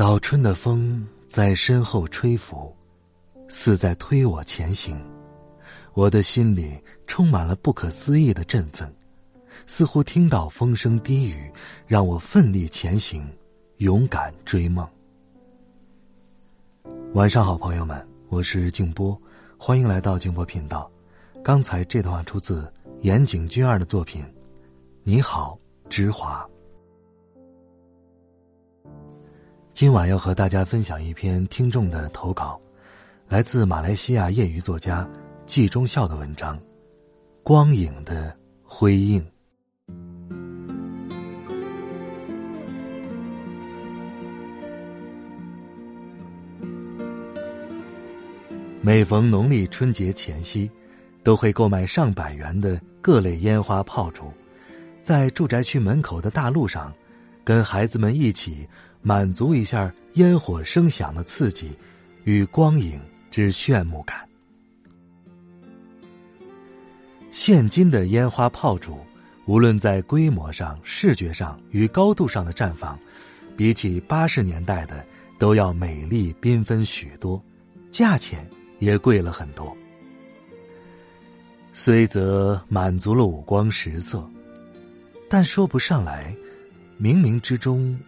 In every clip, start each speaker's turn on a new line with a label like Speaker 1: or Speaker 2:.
Speaker 1: 早春的风在身后吹拂，似在推我前行。我的心里充满了不可思议的振奋，似乎听到风声低语，让我奋力前行，勇敢追梦。晚上好，朋友们，我是静波，欢迎来到静波频道。刚才这段话出自岩井俊二的作品《你好，芝华》。今晚要和大家分享一篇听众的投稿，来自马来西亚业余作家季中孝的文章《光影的辉映》。每逢农历春节前夕，都会购买上百元的各类烟花炮竹，在住宅区门口的大路上，跟孩子们一起。满足一下烟火声响的刺激，与光影之炫目感。现今的烟花炮竹，无论在规模上、视觉上与高度上的绽放，比起八十年代的都要美丽缤纷许多，价钱也贵了很多。虽则满足了五光十色，但说不上来，冥冥之中。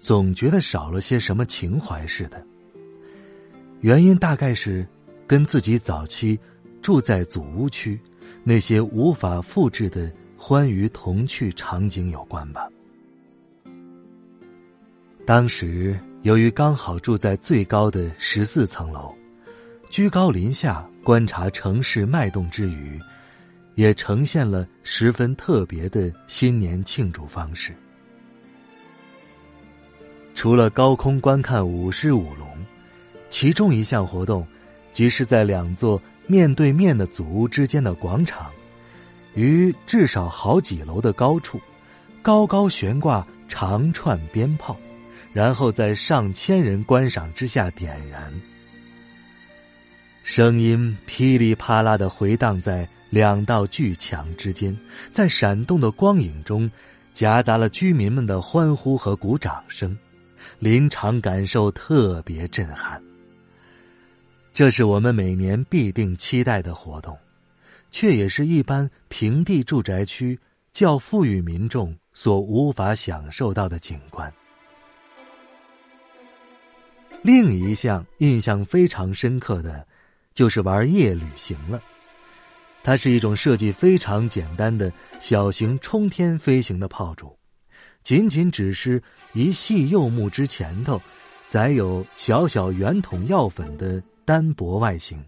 Speaker 1: 总觉得少了些什么情怀似的。原因大概是跟自己早期住在祖屋区那些无法复制的欢愉童趣场景有关吧。当时由于刚好住在最高的十四层楼，居高临下观察城市脉动之余，也呈现了十分特别的新年庆祝方式。除了高空观看舞狮舞龙，其中一项活动，即是在两座面对面的祖屋之间的广场，于至少好几楼的高处，高高悬挂长串鞭炮，然后在上千人观赏之下点燃，声音噼里啪啦的回荡在两道巨墙之间，在闪动的光影中，夹杂了居民们的欢呼和鼓掌声。临场感受特别震撼。这是我们每年必定期待的活动，却也是一般平地住宅区较富裕民众所无法享受到的景观。另一项印象非常深刻的，就是玩夜旅行了。它是一种设计非常简单的小型冲天飞行的炮竹。仅仅只是一细柚木枝前头，载有小小圆筒药粉的单薄外形，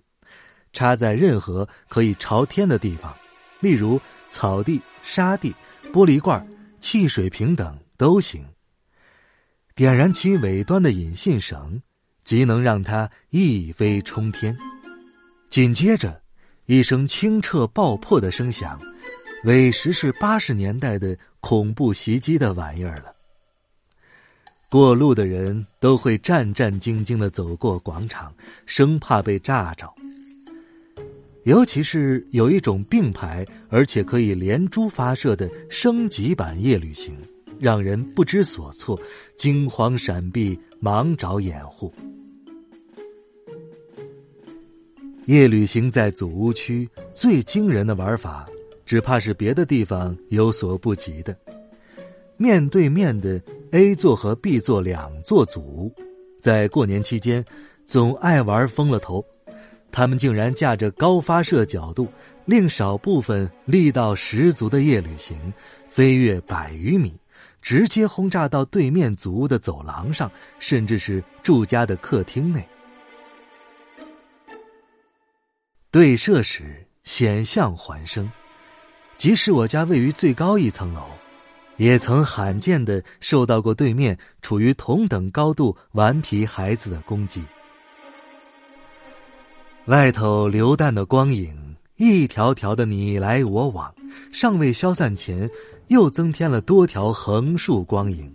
Speaker 1: 插在任何可以朝天的地方，例如草地、沙地、玻璃罐、汽水瓶等都行。点燃其尾端的引信绳，即能让它一飞冲天。紧接着，一声清澈爆破的声响。委实是八十年代的恐怖袭击的玩意儿了。过路的人都会战战兢兢的走过广场，生怕被炸着。尤其是有一种并排而且可以连珠发射的升级版夜旅行，让人不知所措，惊慌闪避，忙找掩护。夜旅行在祖屋区最惊人的玩法。只怕是别的地方有所不及的。面对面的 A 座和 B 座两座祖屋，在过年期间总爱玩疯了头。他们竟然架着高发射角度，令少部分力道十足的夜旅行飞越百余米，直接轰炸到对面祖屋的走廊上，甚至是住家的客厅内。对射时险象环生。即使我家位于最高一层楼，也曾罕见的受到过对面处于同等高度顽皮孩子的攻击。外头流弹的光影，一条条的你来我往，尚未消散前，又增添了多条横竖光影。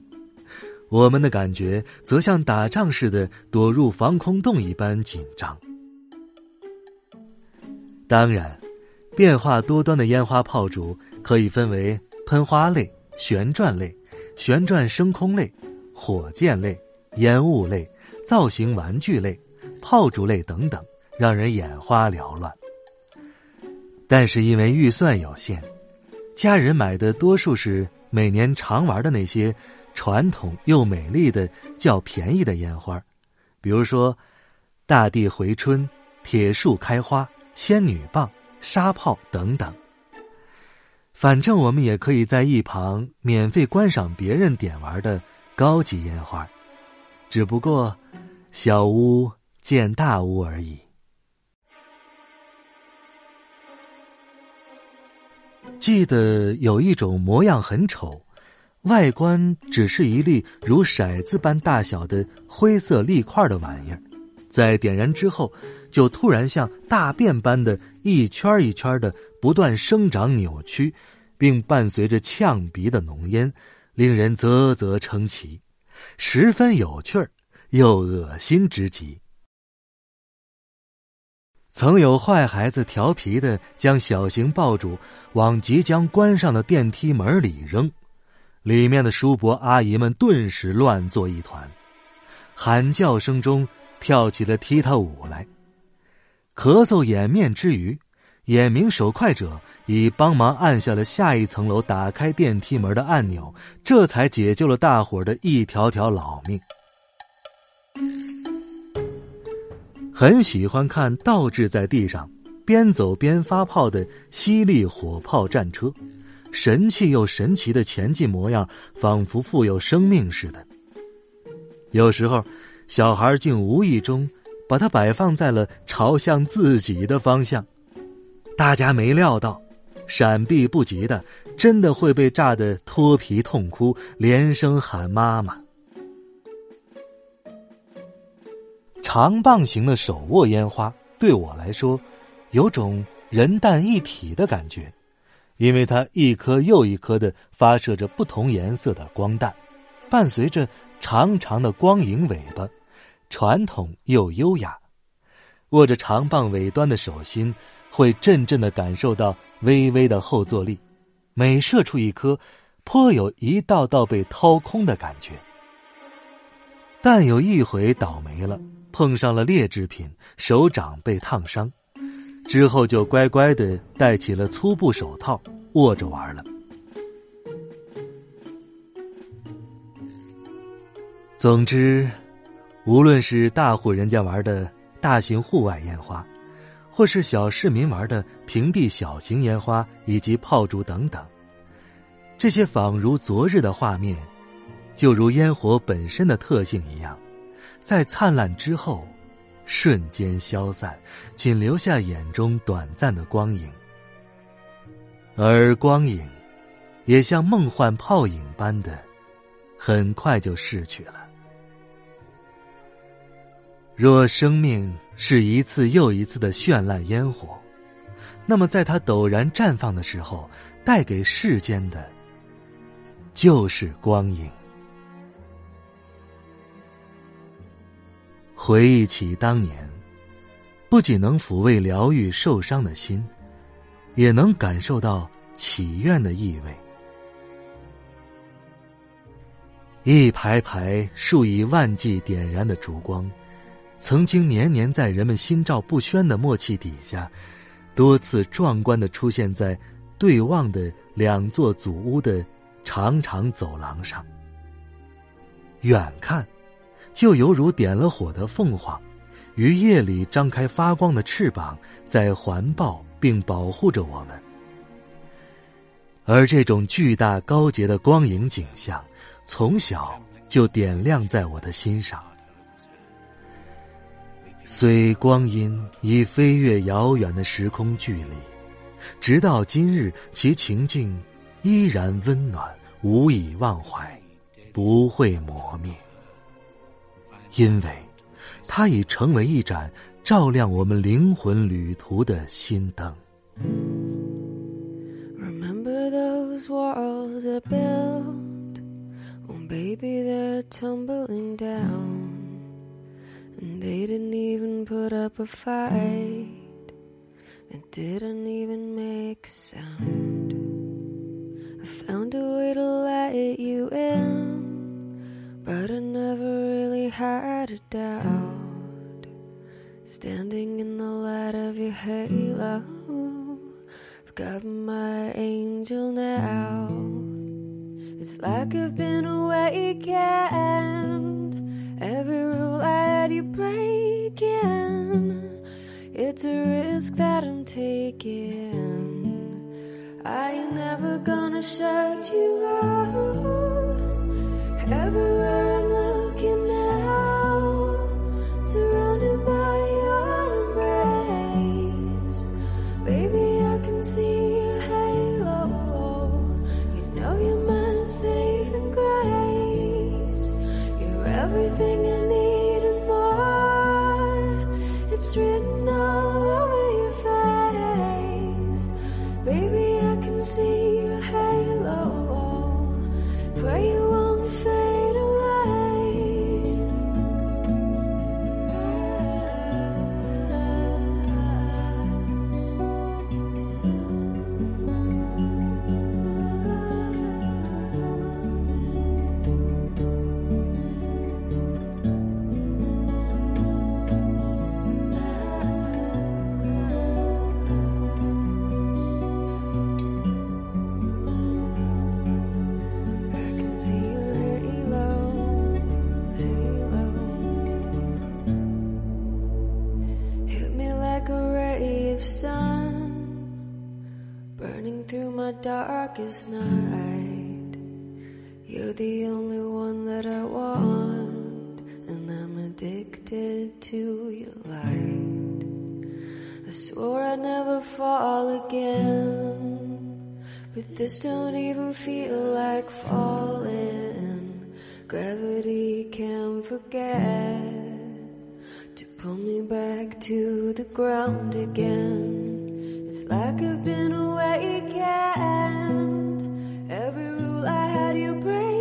Speaker 1: 我们的感觉则像打仗似的躲入防空洞一般紧张。当然，变化多端的烟花炮竹可以分为喷花类、旋转类、旋转升空类、火箭类、烟雾类、造型玩具类、炮竹类等等，让人眼花缭乱。但是因为预算有限，家人买的多数是每年常玩的那些。传统又美丽的、较便宜的烟花，比如说“大地回春”“铁树开花”“仙女棒”“沙炮”等等。反正我们也可以在一旁免费观赏别人点玩的高级烟花，只不过小巫见大巫而已。记得有一种模样很丑。外观只是一粒如骰子般大小的灰色粒块的玩意儿，在点燃之后，就突然像大便般的一圈一圈的不断生长扭曲，并伴随着呛鼻的浓烟，令人啧啧称奇，十分有趣儿，又恶心之极。曾有坏孩子调皮的将小型爆竹往即将关上的电梯门里扔。里面的叔伯阿姨们顿时乱作一团，喊叫声中跳起了踢踏舞来。咳嗽掩面之余，眼明手快者已帮忙按下了下一层楼打开电梯门的按钮，这才解救了大伙的一条条老命。很喜欢看倒置在地上边走边发炮的犀利火炮战车。神气又神奇的前进模样，仿佛富有生命似的。有时候，小孩竟无意中把它摆放在了朝向自己的方向，大家没料到，闪避不及的，真的会被炸得脱皮痛哭，连声喊妈妈。长棒形的手握烟花，对我来说，有种人弹一体的感觉。因为它一颗又一颗的发射着不同颜色的光弹，伴随着长长的光影尾巴，传统又优雅。握着长棒尾端的手心，会阵阵的感受到微微的后坐力。每射出一颗，颇有一道道被掏空的感觉。但有一回倒霉了，碰上了劣质品，手掌被烫伤。之后就乖乖的戴起了粗布手套，握着玩了。总之，无论是大户人家玩的大型户外烟花，或是小市民玩的平地小型烟花以及炮竹等等，这些仿如昨日的画面，就如烟火本身的特性一样，在灿烂之后。瞬间消散，仅留下眼中短暂的光影，而光影也像梦幻泡影般的，很快就逝去了。若生命是一次又一次的绚烂烟火，那么在它陡然绽放的时候，带给世间的，就是光影。回忆起当年，不仅能抚慰疗愈受伤的心，也能感受到祈愿的意味。一排排数以万计点燃的烛光，曾经年年在人们心照不宣的默契底下，多次壮观的出现在对望的两座祖屋的长长走廊上。远看。就犹如点了火的凤凰，于夜里张开发光的翅膀，在环抱并保护着我们。而这种巨大高洁的光影景象，从小就点亮在我的心上。虽光阴已飞越遥远的时空距离，直到今日，其情境依然温暖无以忘怀，不会磨灭。因为，它已成为一盏照亮我们灵魂旅途的心灯。
Speaker 2: Remember those walls are built, baby they're tumbling down, and they didn't even put up a fight, they didn't even make a sound. I found a way to let you in, but I never really had a doubt. Standing in the light of your halo, I've got my angel now. It's like I've been awakened. Every rule I had you breaking. It's a risk that I'm taking. I ain't never gonna shut you out. Everywhere darkest night. You're the only one that I want, and I'm addicted to your light. I swore I'd never fall again. But this don't even feel like falling. Gravity can't forget to pull me back to the ground again. It's like I've been awakened. Every rule I had you breaking.